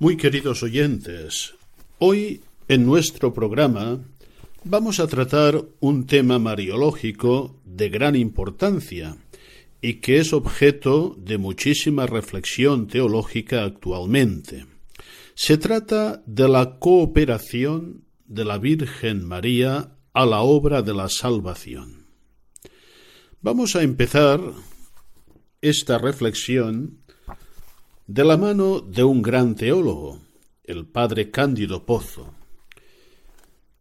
Muy queridos oyentes, hoy en nuestro programa vamos a tratar un tema mariológico de gran importancia y que es objeto de muchísima reflexión teológica actualmente. Se trata de la cooperación de la Virgen María a la obra de la salvación. Vamos a empezar esta reflexión de la mano de un gran teólogo, el padre Cándido Pozo.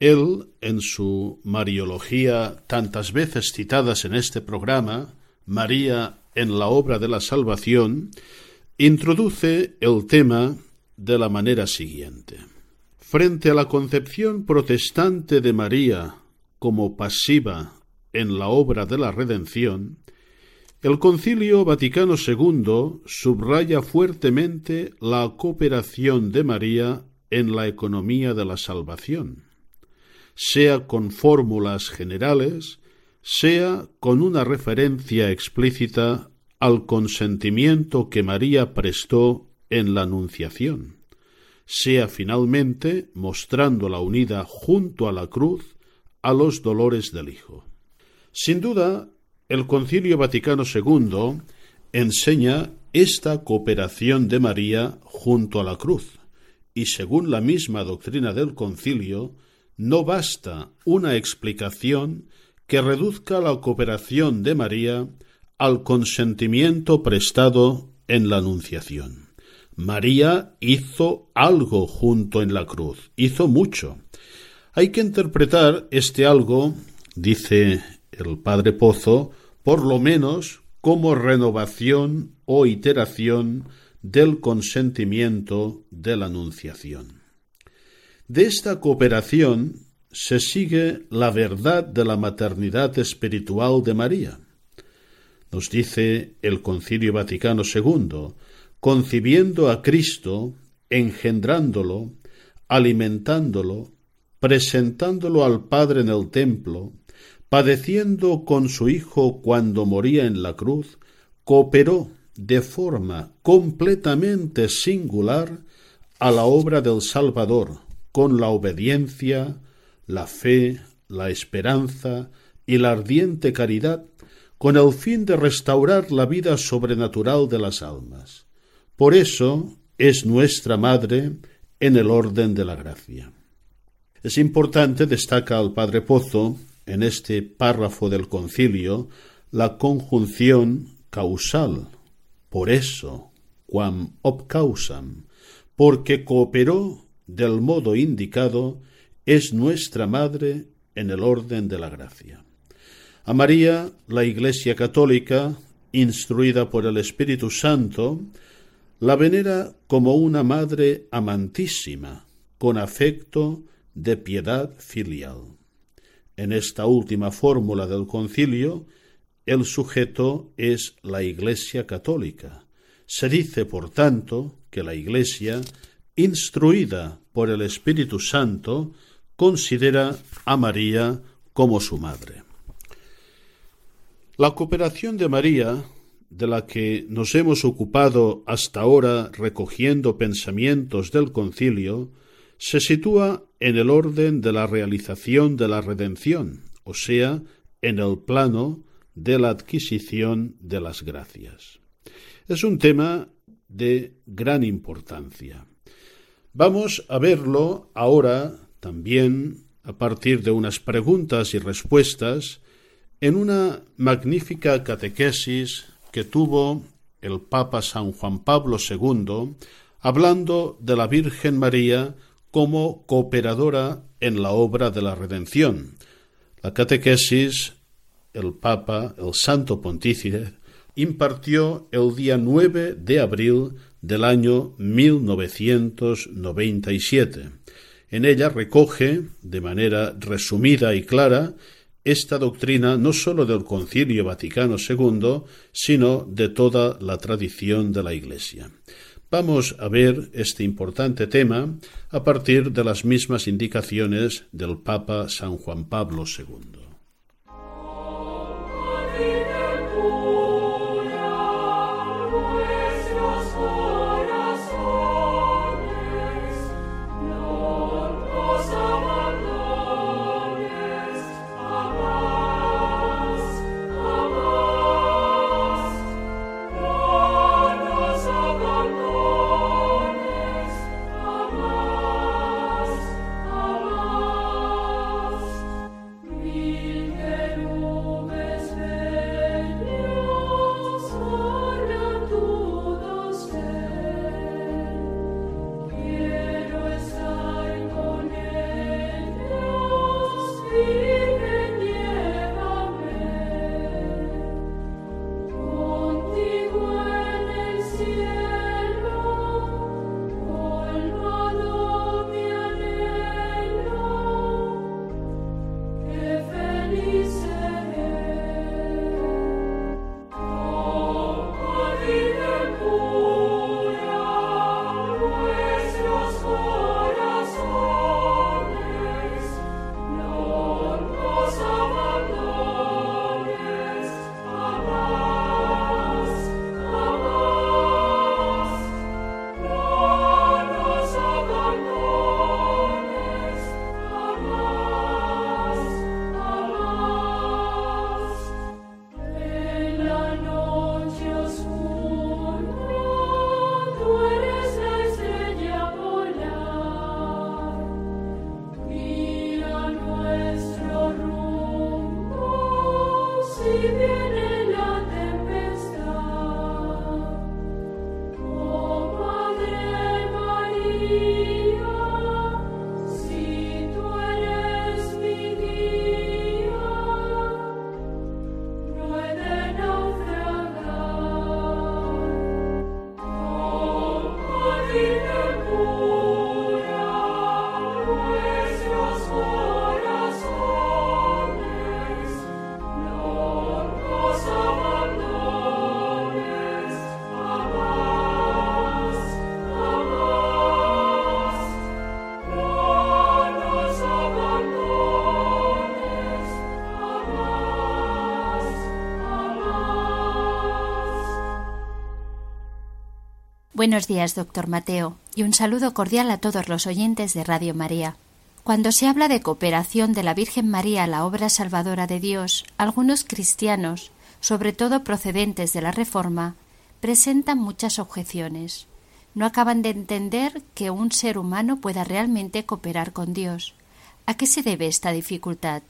Él, en su Mariología, tantas veces citadas en este programa, María en la obra de la salvación, introduce el tema de la manera siguiente. Frente a la concepción protestante de María como pasiva en la obra de la redención, el Concilio Vaticano II subraya fuertemente la cooperación de María en la economía de la salvación, sea con fórmulas generales, sea con una referencia explícita al consentimiento que María prestó en la Anunciación, sea finalmente mostrándola unida junto a la cruz a los dolores del Hijo. Sin duda, el Concilio Vaticano II enseña esta cooperación de María junto a la cruz, y según la misma doctrina del concilio, no basta una explicación que reduzca la cooperación de María al consentimiento prestado en la Anunciación. María hizo algo junto en la cruz, hizo mucho. Hay que interpretar este algo, dice el padre Pozo, por lo menos como renovación o iteración del consentimiento de la Anunciación. De esta cooperación se sigue la verdad de la maternidad espiritual de María. Nos dice el Concilio Vaticano II, concibiendo a Cristo, engendrándolo, alimentándolo, presentándolo al Padre en el templo, padeciendo con su Hijo cuando moría en la cruz, cooperó de forma completamente singular a la obra del Salvador, con la obediencia, la fe, la esperanza y la ardiente caridad, con el fin de restaurar la vida sobrenatural de las almas. Por eso es nuestra Madre en el orden de la gracia. Es importante, destaca el Padre Pozo, en este párrafo del concilio, la conjunción causal. Por eso, quam ob causam, porque cooperó del modo indicado, es nuestra Madre en el orden de la gracia. A María, la Iglesia Católica, instruida por el Espíritu Santo, la venera como una madre amantísima, con afecto de piedad filial. En esta última fórmula del concilio, el sujeto es la Iglesia Católica. Se dice, por tanto, que la Iglesia, instruida por el Espíritu Santo, considera a María como su madre. La cooperación de María, de la que nos hemos ocupado hasta ahora recogiendo pensamientos del concilio, se sitúa en el orden de la realización de la redención, o sea, en el plano de la adquisición de las gracias. Es un tema de gran importancia. Vamos a verlo ahora también a partir de unas preguntas y respuestas en una magnífica catequesis que tuvo el Papa San Juan Pablo II hablando de la Virgen María como cooperadora en la obra de la redención, La catequesis, el Papa, el Santo Pontífice, impartió el día 9 de abril del año 1997. En ella recoge, de manera resumida y clara, esta doctrina no sólo del Concilio Vaticano II, sino de toda la tradición de la Iglesia. Vamos a ver este importante tema a partir de las mismas indicaciones del Papa San Juan Pablo II. Buenos días, doctor Mateo, y un saludo cordial a todos los oyentes de Radio María. Cuando se habla de cooperación de la Virgen María a la obra salvadora de Dios, algunos cristianos, sobre todo procedentes de la Reforma, presentan muchas objeciones. No acaban de entender que un ser humano pueda realmente cooperar con Dios. ¿A qué se debe esta dificultad?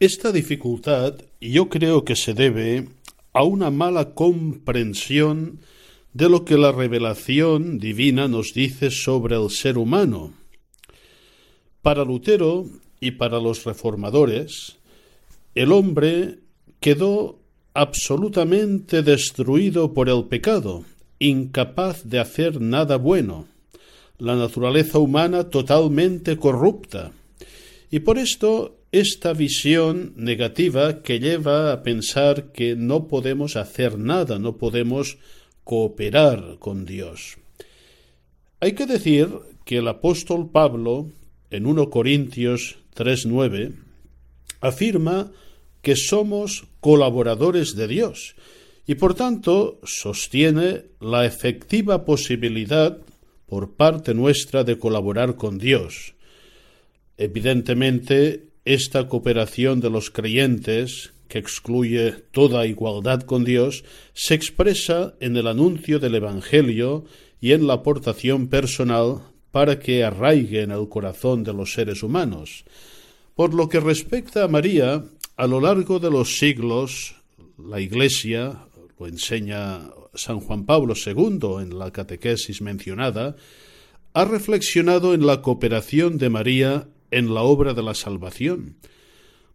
Esta dificultad yo creo que se debe a una mala comprensión de lo que la revelación divina nos dice sobre el ser humano. Para Lutero y para los reformadores, el hombre quedó absolutamente destruido por el pecado, incapaz de hacer nada bueno, la naturaleza humana totalmente corrupta. Y por esto esta visión negativa que lleva a pensar que no podemos hacer nada, no podemos cooperar con Dios. Hay que decir que el apóstol Pablo, en 1 Corintios 3.9, afirma que somos colaboradores de Dios y por tanto sostiene la efectiva posibilidad por parte nuestra de colaborar con Dios. Evidentemente, esta cooperación de los creyentes que excluye toda igualdad con Dios, se expresa en el anuncio del Evangelio y en la aportación personal para que arraigue en el corazón de los seres humanos. Por lo que respecta a María, a lo largo de los siglos, la Iglesia, lo enseña San Juan Pablo II en la catequesis mencionada, ha reflexionado en la cooperación de María en la obra de la salvación,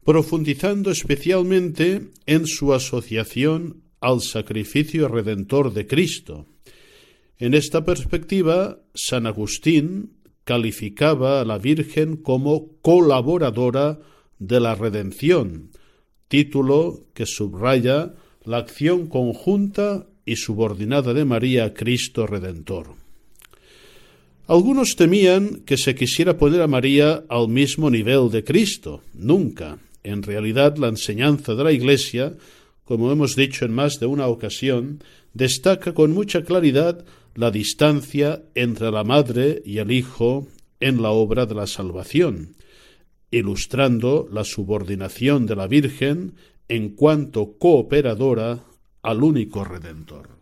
profundizando especialmente en su asociación al sacrificio redentor de Cristo. En esta perspectiva, San Agustín calificaba a la Virgen como colaboradora de la redención, título que subraya la acción conjunta y subordinada de María a Cristo Redentor. Algunos temían que se quisiera poner a María al mismo nivel de Cristo. Nunca. En realidad, la enseñanza de la Iglesia, como hemos dicho en más de una ocasión, destaca con mucha claridad la distancia entre la Madre y el Hijo en la obra de la salvación, ilustrando la subordinación de la Virgen en cuanto cooperadora al único Redentor.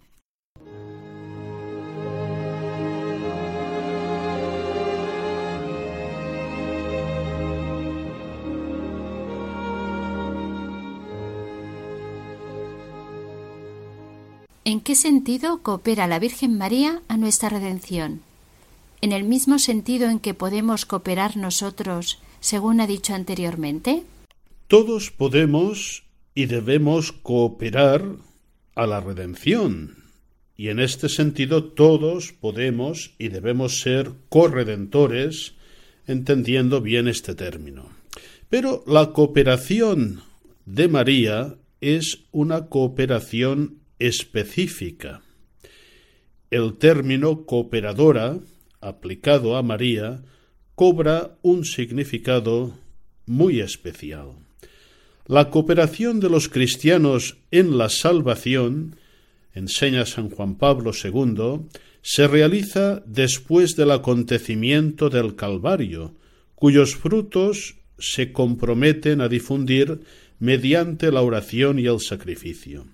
¿En qué sentido coopera la Virgen María a nuestra redención? ¿En el mismo sentido en que podemos cooperar nosotros, según ha dicho anteriormente? Todos podemos y debemos cooperar a la redención, y en este sentido todos podemos y debemos ser corredentores, entendiendo bien este término. Pero la cooperación de María es una cooperación específica. El término cooperadora, aplicado a María, cobra un significado muy especial. La cooperación de los cristianos en la salvación, enseña San Juan Pablo II, se realiza después del acontecimiento del Calvario, cuyos frutos se comprometen a difundir mediante la oración y el sacrificio.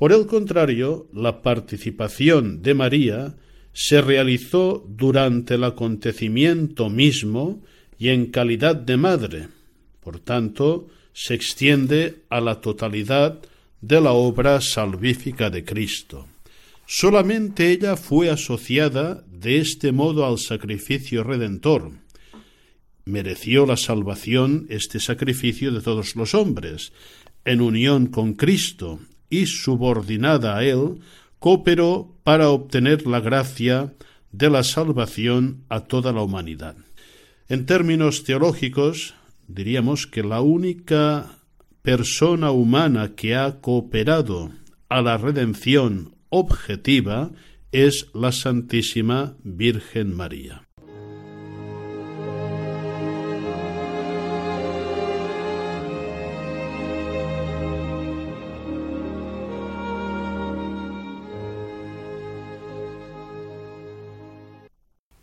Por el contrario, la participación de María se realizó durante el acontecimiento mismo y en calidad de madre. Por tanto, se extiende a la totalidad de la obra salvífica de Cristo. Solamente ella fue asociada de este modo al sacrificio redentor. Mereció la salvación este sacrificio de todos los hombres, en unión con Cristo, y subordinada a él, cooperó para obtener la gracia de la salvación a toda la humanidad. En términos teológicos, diríamos que la única persona humana que ha cooperado a la redención objetiva es la Santísima Virgen María.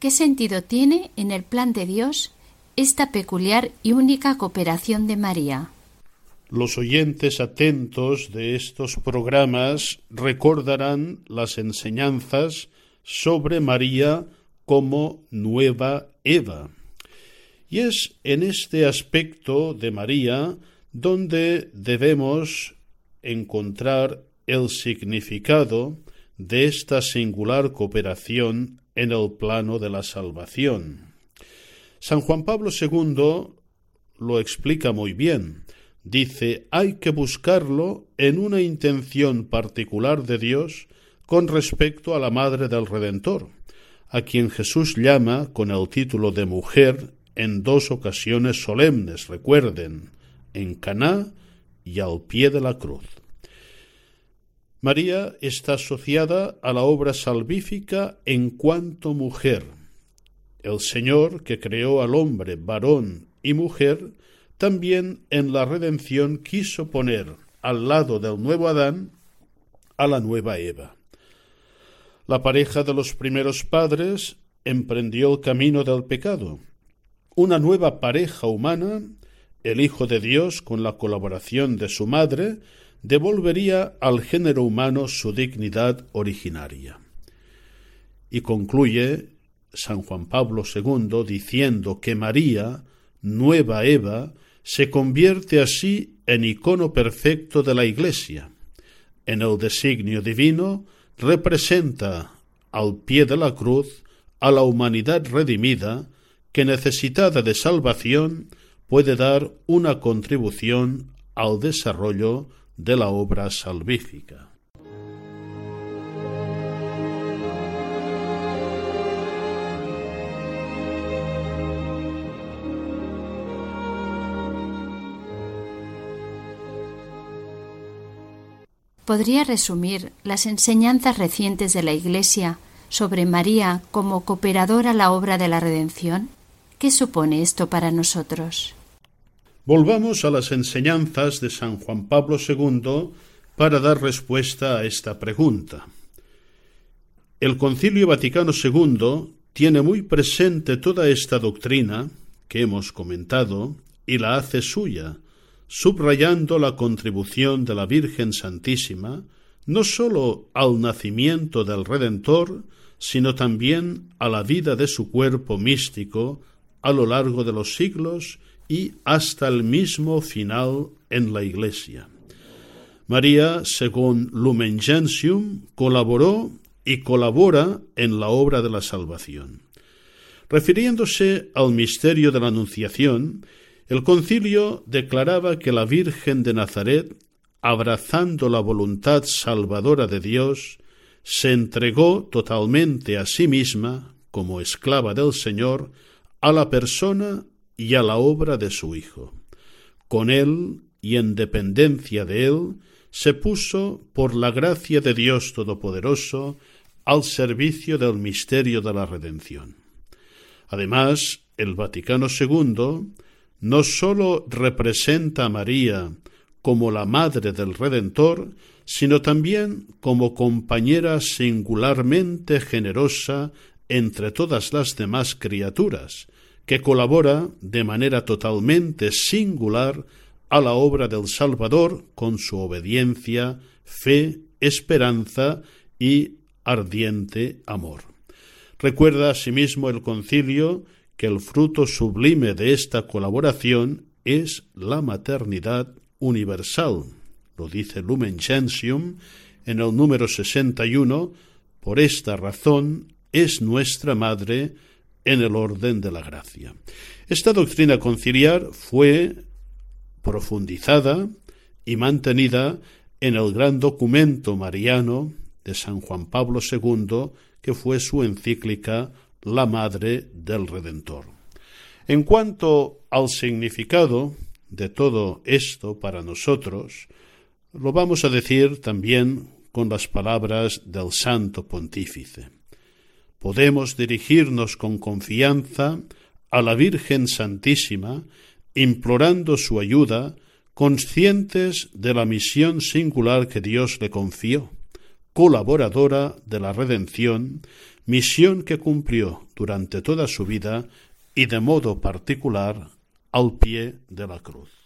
¿Qué sentido tiene en el plan de Dios esta peculiar y única cooperación de María? Los oyentes atentos de estos programas recordarán las enseñanzas sobre María como nueva Eva. Y es en este aspecto de María donde debemos encontrar el significado de esta singular cooperación en el plano de la salvación. San Juan Pablo II lo explica muy bien. Dice, hay que buscarlo en una intención particular de Dios con respecto a la Madre del Redentor, a quien Jesús llama con el título de mujer en dos ocasiones solemnes, recuerden, en Caná y al pie de la cruz. María está asociada a la obra salvífica en cuanto mujer. El Señor, que creó al hombre varón y mujer, también en la redención quiso poner al lado del nuevo Adán a la nueva Eva. La pareja de los primeros padres emprendió el camino del pecado. Una nueva pareja humana, el Hijo de Dios, con la colaboración de su madre, devolvería al género humano su dignidad originaria. Y concluye San Juan Pablo II diciendo que María, nueva Eva, se convierte así en icono perfecto de la Iglesia. En el designio divino representa al pie de la cruz a la humanidad redimida que necesitada de salvación puede dar una contribución al desarrollo de la obra salvífica. podría resumir las enseñanzas recientes de la Iglesia sobre María como cooperadora a la obra de la redención? ¿Qué supone esto para nosotros? Volvamos a las enseñanzas de San Juan Pablo II para dar respuesta a esta pregunta. El Concilio Vaticano II tiene muy presente toda esta doctrina que hemos comentado y la hace suya, subrayando la contribución de la Virgen Santísima no sólo al nacimiento del Redentor, sino también a la vida de su cuerpo místico a lo largo de los siglos y hasta el mismo final en la Iglesia. María, según Lumen Gentium, colaboró y colabora en la obra de la salvación. Refiriéndose al misterio de la Anunciación, el concilio declaraba que la Virgen de Nazaret, abrazando la voluntad salvadora de Dios, se entregó totalmente a sí misma, como esclava del Señor, a la persona y a la obra de su Hijo. Con él y en dependencia de él, se puso, por la gracia de Dios Todopoderoso, al servicio del misterio de la redención. Además, el Vaticano II no sólo representa a María como la madre del Redentor, sino también como compañera singularmente generosa entre todas las demás criaturas, que colabora de manera totalmente singular a la obra del Salvador con su obediencia, fe, esperanza y ardiente amor. Recuerda asimismo el concilio que el fruto sublime de esta colaboración es la maternidad universal. Lo dice Lumen Gentium en el número 61. Por esta razón es nuestra madre en el orden de la gracia. Esta doctrina conciliar fue profundizada y mantenida en el gran documento mariano de San Juan Pablo II, que fue su encíclica la Madre del Redentor. En cuanto al significado de todo esto para nosotros, lo vamos a decir también con las palabras del Santo Pontífice. Podemos dirigirnos con confianza a la Virgen Santísima, implorando su ayuda, conscientes de la misión singular que Dios le confió, colaboradora de la redención, misión que cumplió durante toda su vida y de modo particular al pie de la cruz.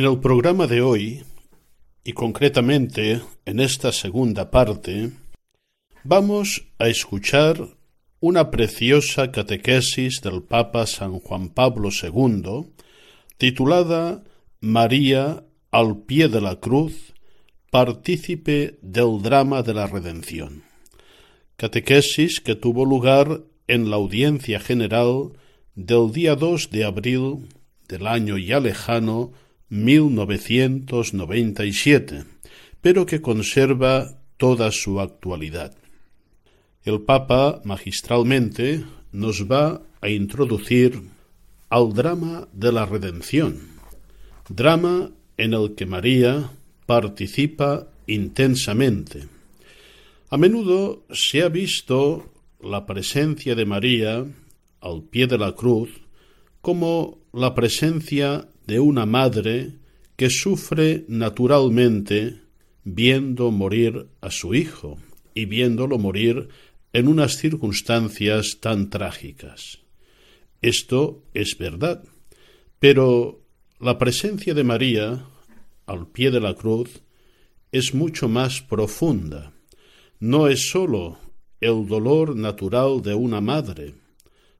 En el programa de hoy, y concretamente en esta segunda parte, vamos a escuchar una preciosa catequesis del Papa San Juan Pablo II, titulada María al pie de la cruz, partícipe del drama de la redención. Catequesis que tuvo lugar en la audiencia general del día 2 de abril del año ya lejano 1997, pero que conserva toda su actualidad. El Papa magistralmente nos va a introducir al drama de la redención, drama en el que María participa intensamente. A menudo se ha visto la presencia de María al pie de la cruz como la presencia de una madre que sufre naturalmente viendo morir a su hijo y viéndolo morir en unas circunstancias tan trágicas. Esto es verdad, pero la presencia de María al pie de la cruz es mucho más profunda. No es sólo el dolor natural de una madre,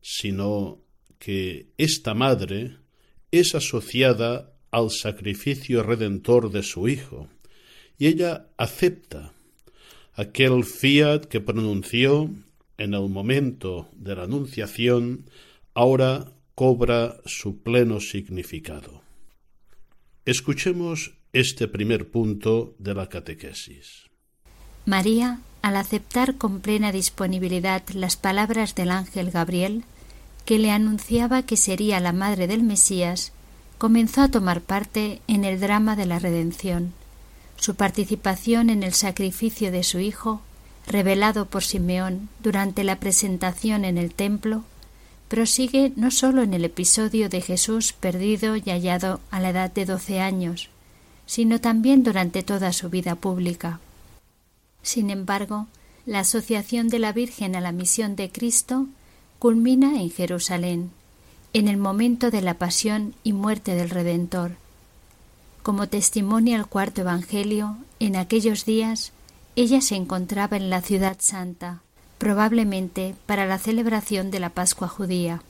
sino que esta madre es asociada al sacrificio redentor de su Hijo, y ella acepta aquel fiat que pronunció en el momento de la Anunciación, ahora cobra su pleno significado. Escuchemos este primer punto de la catequesis. María, al aceptar con plena disponibilidad las palabras del ángel Gabriel, que le anunciaba que sería la madre del Mesías, comenzó a tomar parte en el drama de la redención. Su participación en el sacrificio de su hijo, revelado por Simeón durante la presentación en el templo, prosigue no sólo en el episodio de Jesús perdido y hallado a la edad de doce años, sino también durante toda su vida pública. Sin embargo, la asociación de la Virgen a la misión de Cristo culmina en Jerusalén, en el momento de la pasión y muerte del Redentor. Como testimonia el cuarto Evangelio, en aquellos días ella se encontraba en la ciudad santa, probablemente para la celebración de la Pascua judía.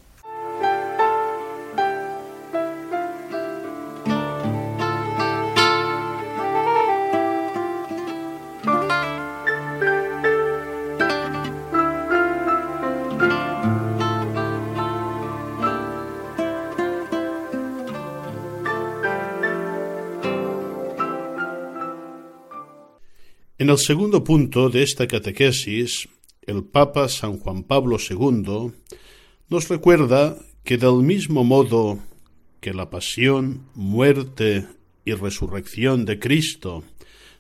En el segundo punto de esta catequesis, el Papa San Juan Pablo II nos recuerda que del mismo modo que la pasión, muerte y resurrección de Cristo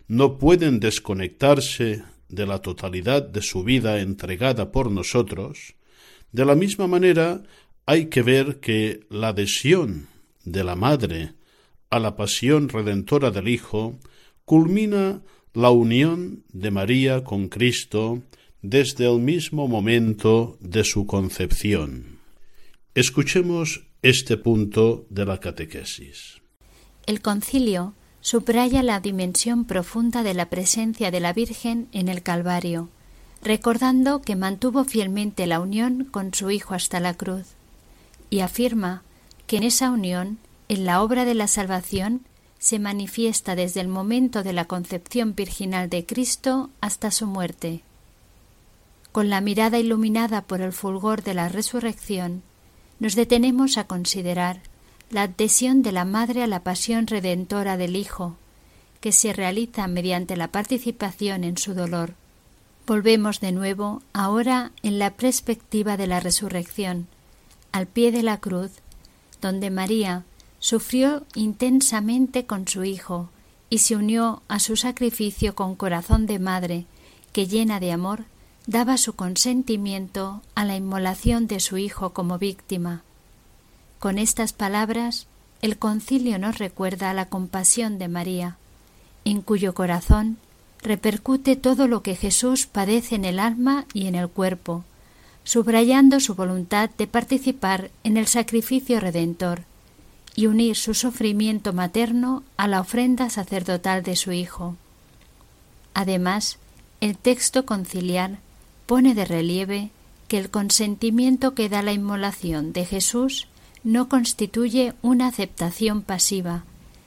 no pueden desconectarse de la totalidad de su vida entregada por nosotros, de la misma manera hay que ver que la adhesión de la Madre a la pasión redentora del Hijo culmina la unión de María con Cristo desde el mismo momento de su concepción. Escuchemos este punto de la catequesis. El concilio subraya la dimensión profunda de la presencia de la Virgen en el Calvario, recordando que mantuvo fielmente la unión con su Hijo hasta la cruz, y afirma que en esa unión, en la obra de la salvación, se manifiesta desde el momento de la concepción virginal de Cristo hasta su muerte. Con la mirada iluminada por el fulgor de la resurrección, nos detenemos a considerar la adhesión de la Madre a la pasión redentora del Hijo, que se realiza mediante la participación en su dolor. Volvemos de nuevo ahora en la perspectiva de la resurrección, al pie de la cruz, donde María, sufrió intensamente con su hijo y se unió a su sacrificio con corazón de madre, que llena de amor daba su consentimiento a la inmolación de su hijo como víctima. Con estas palabras, el concilio nos recuerda la compasión de María, en cuyo corazón repercute todo lo que Jesús padece en el alma y en el cuerpo, subrayando su voluntad de participar en el sacrificio redentor, y unir su sufrimiento materno a la ofrenda sacerdotal de su Hijo. Además, el texto conciliar pone de relieve que el consentimiento que da la inmolación de Jesús no constituye una aceptación pasiva,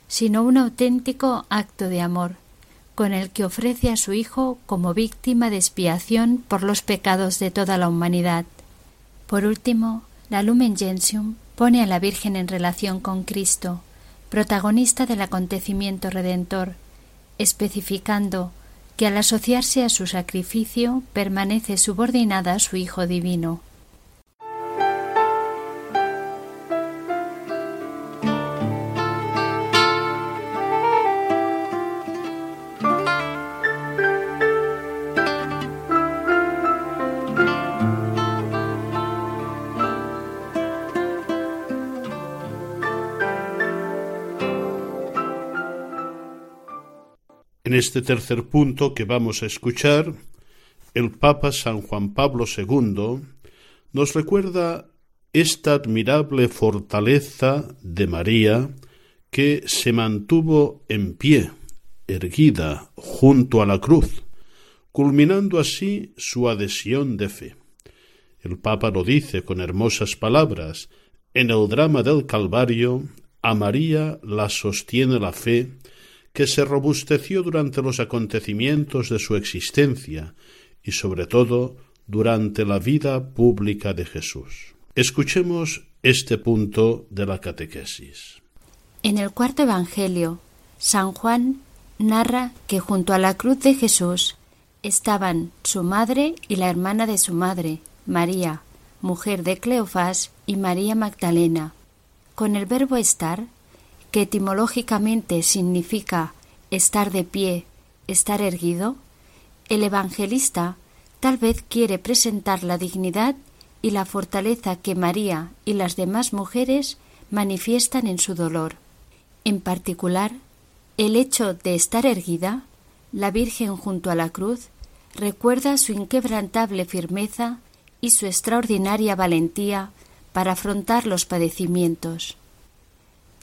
sino un auténtico acto de amor, con el que ofrece a su Hijo como víctima de expiación por los pecados de toda la humanidad. Por último, la Lumen Gentium pone a la Virgen en relación con Cristo, protagonista del acontecimiento redentor, especificando que al asociarse a su sacrificio permanece subordinada a su Hijo divino. En este tercer punto que vamos a escuchar, el Papa San Juan Pablo II nos recuerda esta admirable fortaleza de María que se mantuvo en pie, erguida junto a la cruz, culminando así su adhesión de fe. El Papa lo dice con hermosas palabras, en el drama del Calvario, a María la sostiene la fe que se robusteció durante los acontecimientos de su existencia y sobre todo durante la vida pública de Jesús. Escuchemos este punto de la catequesis. En el cuarto Evangelio, San Juan narra que junto a la cruz de Jesús estaban su madre y la hermana de su madre, María, mujer de Cleofás, y María Magdalena. Con el verbo estar que etimológicamente significa estar de pie, estar erguido, el evangelista tal vez quiere presentar la dignidad y la fortaleza que María y las demás mujeres manifiestan en su dolor. En particular, el hecho de estar erguida, la Virgen junto a la cruz, recuerda su inquebrantable firmeza y su extraordinaria valentía para afrontar los padecimientos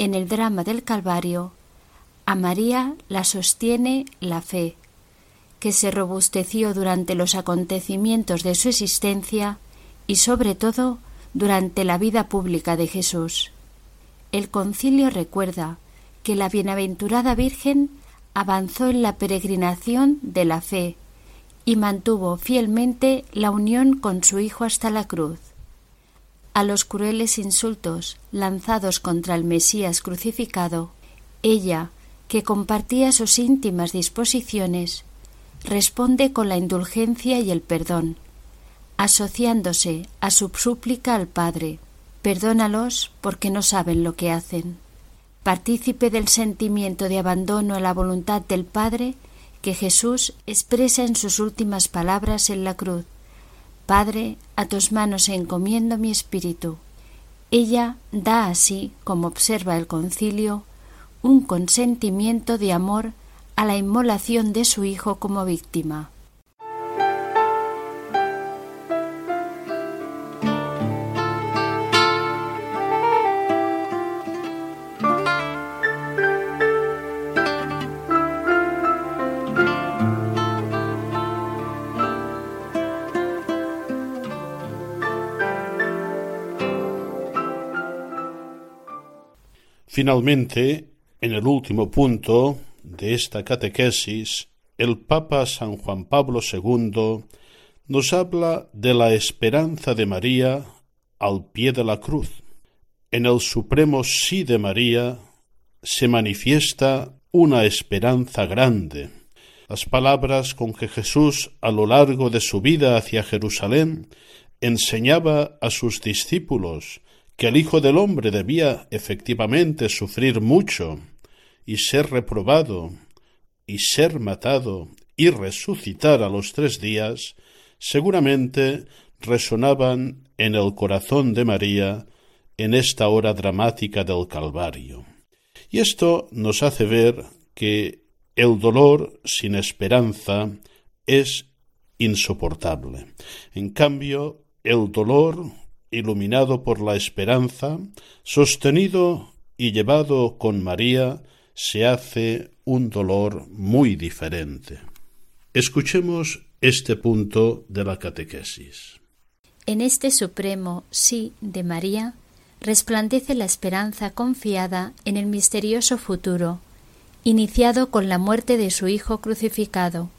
en el drama del Calvario, a María la sostiene la fe, que se robusteció durante los acontecimientos de su existencia y sobre todo durante la vida pública de Jesús. El concilio recuerda que la bienaventurada Virgen avanzó en la peregrinación de la fe y mantuvo fielmente la unión con su Hijo hasta la cruz a los crueles insultos lanzados contra el Mesías crucificado, ella, que compartía sus íntimas disposiciones, responde con la indulgencia y el perdón, asociándose a su súplica al Padre, perdónalos porque no saben lo que hacen. Partícipe del sentimiento de abandono a la voluntad del Padre que Jesús expresa en sus últimas palabras en la cruz, Padre, a tus manos encomiendo mi espíritu. Ella da así, como observa el concilio, un consentimiento de amor a la inmolación de su Hijo como víctima. Finalmente, en el último punto de esta catequesis, el Papa San Juan Pablo II nos habla de la esperanza de María al pie de la cruz. En el supremo sí de María se manifiesta una esperanza grande. Las palabras con que Jesús a lo largo de su vida hacia Jerusalén enseñaba a sus discípulos que el Hijo del Hombre debía efectivamente sufrir mucho y ser reprobado y ser matado y resucitar a los tres días, seguramente resonaban en el corazón de María en esta hora dramática del Calvario. Y esto nos hace ver que el dolor sin esperanza es insoportable. En cambio, el dolor iluminado por la esperanza, sostenido y llevado con María se hace un dolor muy diferente. Escuchemos este punto de la catequesis. En este supremo sí de María resplandece la esperanza confiada en el misterioso futuro, iniciado con la muerte de su Hijo crucificado.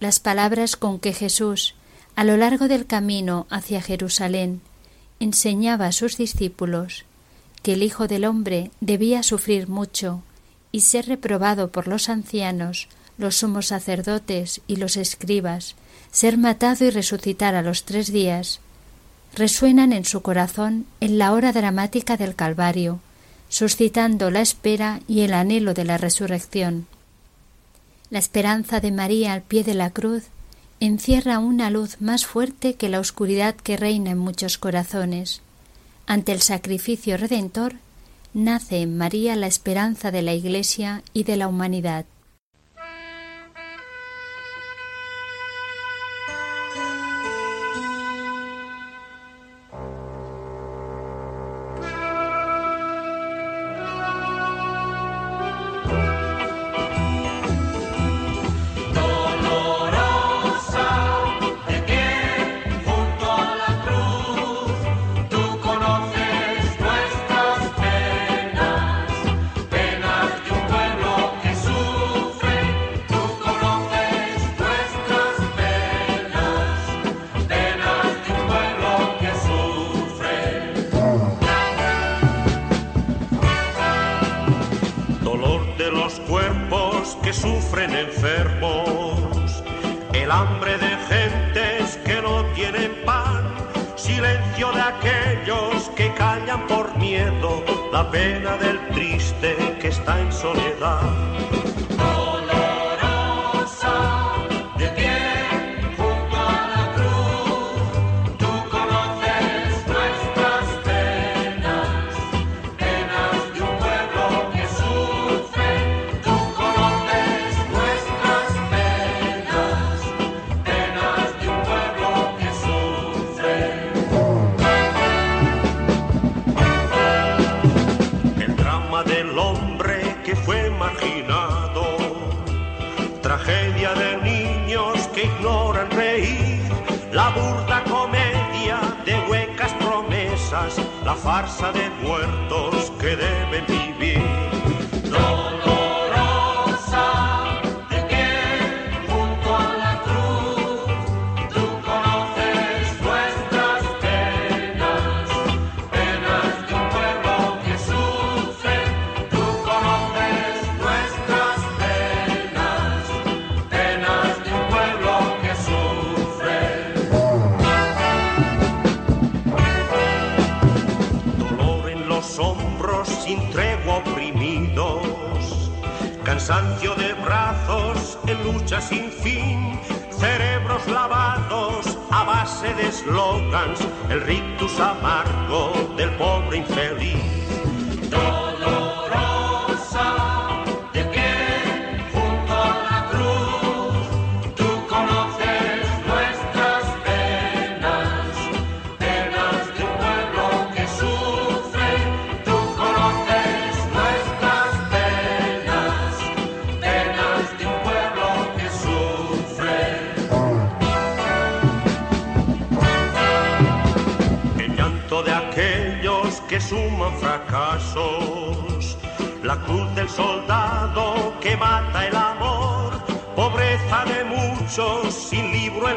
Las palabras con que Jesús, a lo largo del camino hacia Jerusalén, enseñaba a sus discípulos que el Hijo del Hombre debía sufrir mucho y ser reprobado por los ancianos, los sumos sacerdotes y los escribas, ser matado y resucitar a los tres días, resuenan en su corazón en la hora dramática del Calvario, suscitando la espera y el anhelo de la resurrección. La esperanza de María al pie de la cruz encierra una luz más fuerte que la oscuridad que reina en muchos corazones. Ante el sacrificio redentor, nace en María la esperanza de la Iglesia y de la humanidad.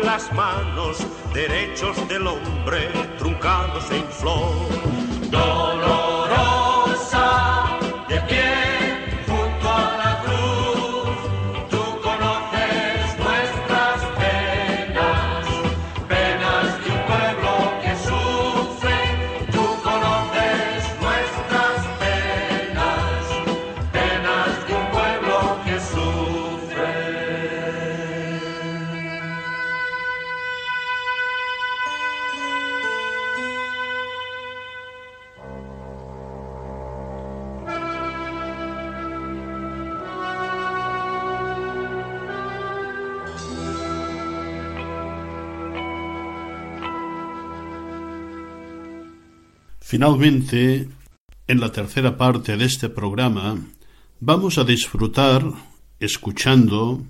Las manos, derechos del hombre truncados en flor. Finalmente, en la tercera parte de este programa, vamos a disfrutar escuchando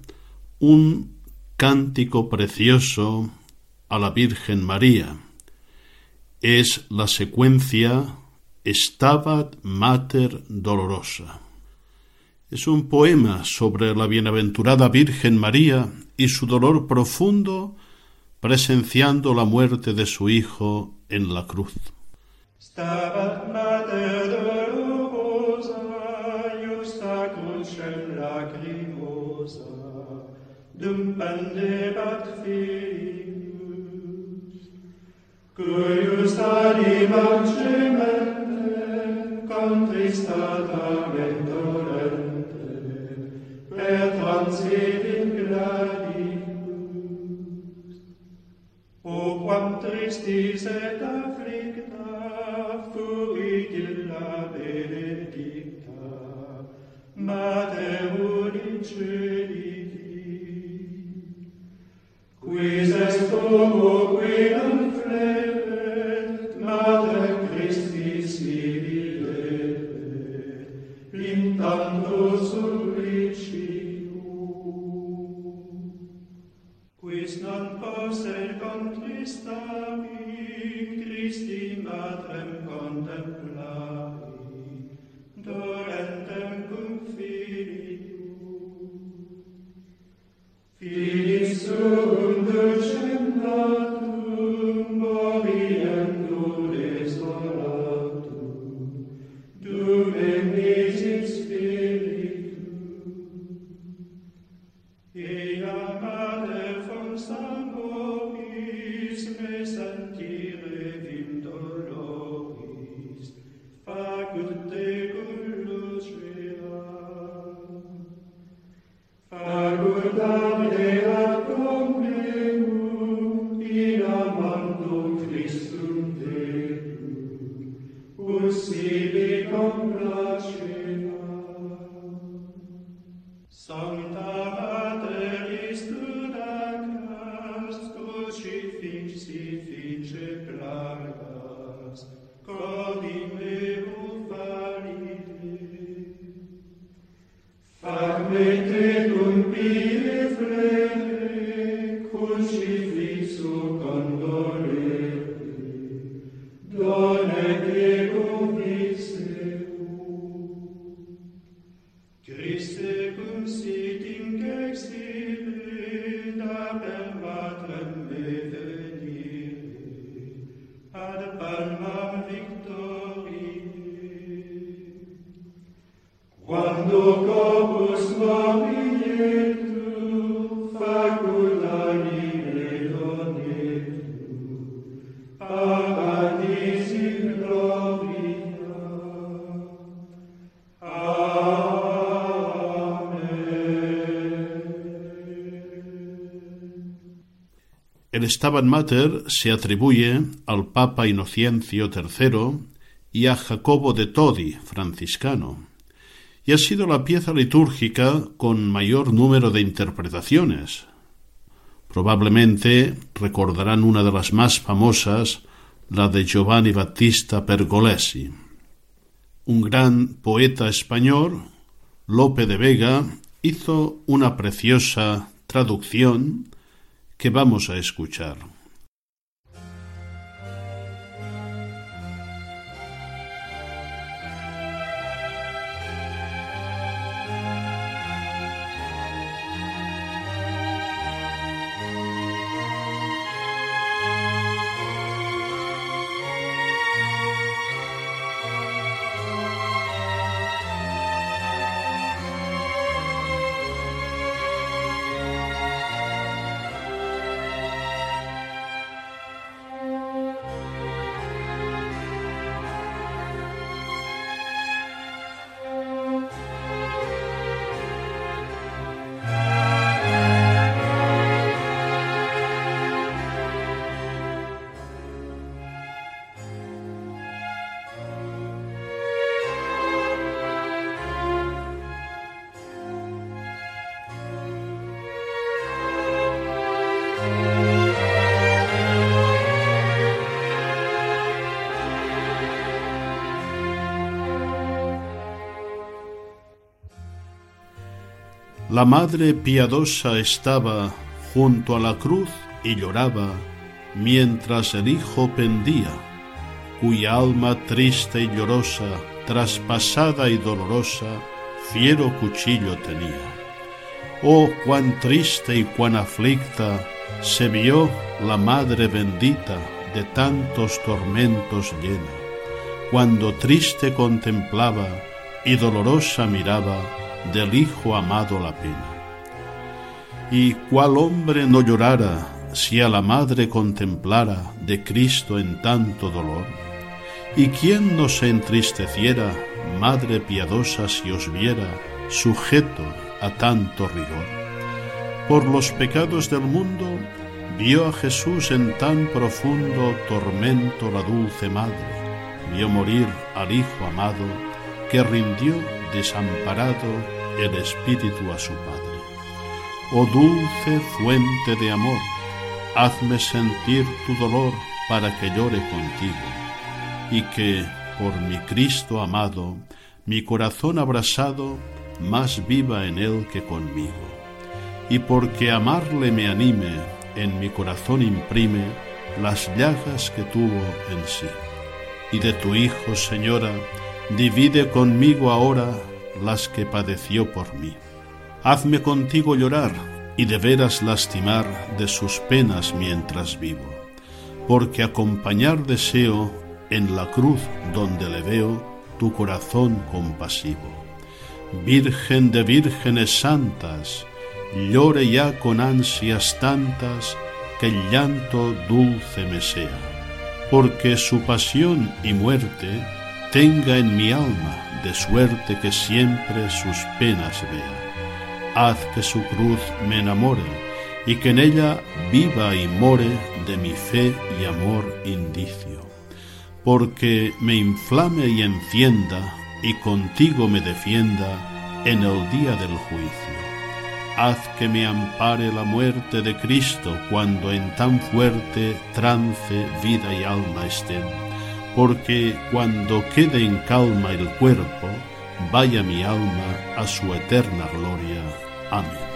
un cántico precioso a la Virgen María. Es la secuencia Stabat Mater Dolorosa. Es un poema sobre la bienaventurada Virgen María y su dolor profundo presenciando la muerte de su Hijo en la cruz. Stabat mater dolorosa, justa crucem lacrimosa, dum pandebat filius. Cuius animam gemente, contristata et dolente, per transit in gladius. O quam tristis et afflicta, cui illa benedicta, Mateum inceliti. Quis est homo, qui non fletis, El Stabat Mater se atribuye al Papa Inocencio III y a Jacobo de Todi, franciscano, y ha sido la pieza litúrgica con mayor número de interpretaciones. Probablemente recordarán una de las más famosas, la de Giovanni Battista Pergolesi. Un gran poeta español, Lope de Vega, hizo una preciosa traducción que vamos a escuchar. La madre piadosa estaba junto a la cruz y lloraba mientras el hijo pendía, cuya alma triste y llorosa, traspasada y dolorosa, fiero cuchillo tenía. Oh, cuán triste y cuán aflicta se vio la madre bendita de tantos tormentos llena, cuando triste contemplaba y dolorosa miraba del Hijo amado la pena. Y cuál hombre no llorara si a la madre contemplara de Cristo en tanto dolor? ¿Y quién no se entristeciera, madre piadosa, si os viera sujeto a tanto rigor? Por los pecados del mundo vio a Jesús en tan profundo tormento la dulce madre, vio morir al Hijo amado, que rindió desamparado el Espíritu a su Padre. Oh dulce fuente de amor, hazme sentir tu dolor para que llore contigo, y que, por mi Cristo amado, mi corazón abrasado, más viva en él que conmigo. Y porque amarle me anime, en mi corazón imprime las llagas que tuvo en sí. Y de tu Hijo, Señora, divide conmigo ahora las que padeció por mí. Hazme contigo llorar y de veras lastimar de sus penas mientras vivo, porque acompañar deseo en la cruz donde le veo tu corazón compasivo. Virgen de vírgenes santas, llore ya con ansias tantas que el llanto dulce me sea, porque su pasión y muerte tenga en mi alma de suerte que siempre sus penas vea. Haz que su cruz me enamore y que en ella viva y more de mi fe y amor indicio, porque me inflame y encienda y contigo me defienda en el día del juicio. Haz que me ampare la muerte de Cristo cuando en tan fuerte trance vida y alma estén, porque cuando quede en calma el cuerpo, vaya mi alma a su eterna gloria. Amén.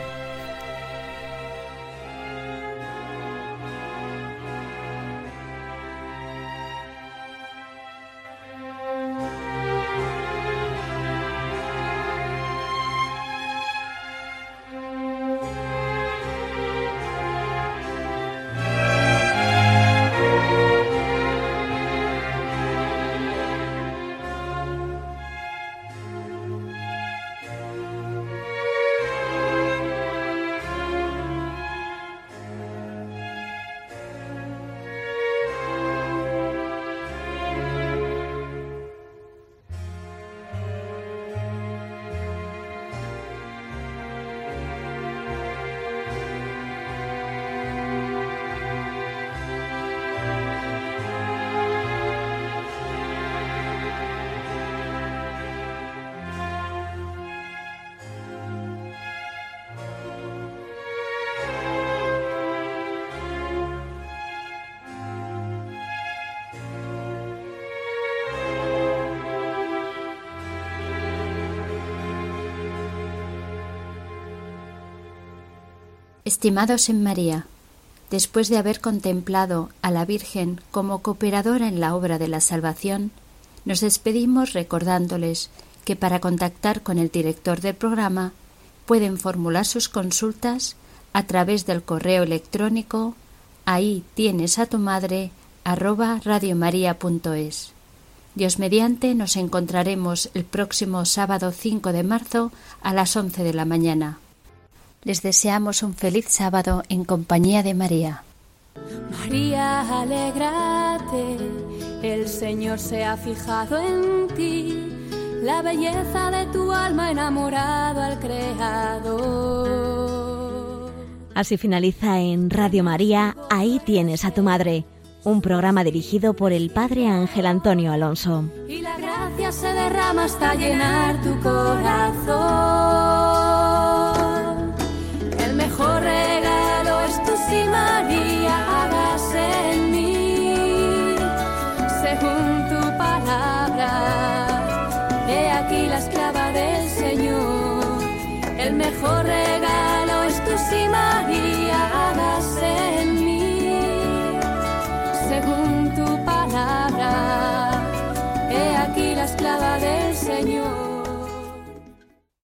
Estimados en María, después de haber contemplado a la Virgen como cooperadora en la obra de la salvación, nos despedimos recordándoles que para contactar con el director del programa pueden formular sus consultas a través del correo electrónico ahí tienes a tu madre arroba radiomaria.es. Dios mediante nos encontraremos el próximo sábado 5 de marzo a las 11 de la mañana. Les deseamos un feliz sábado en compañía de María. María, alégrate, el Señor se ha fijado en ti, la belleza de tu alma enamorado al Creador. Así finaliza en Radio María, ahí tienes a tu madre, un programa dirigido por el Padre Ángel Antonio Alonso. Y la gracia se derrama hasta llenar tu corazón mejor regalo es tu sí, María, hagas en mí, según tu palabra. He aquí la esclava del Señor, el mejor regalo es tu sí, María.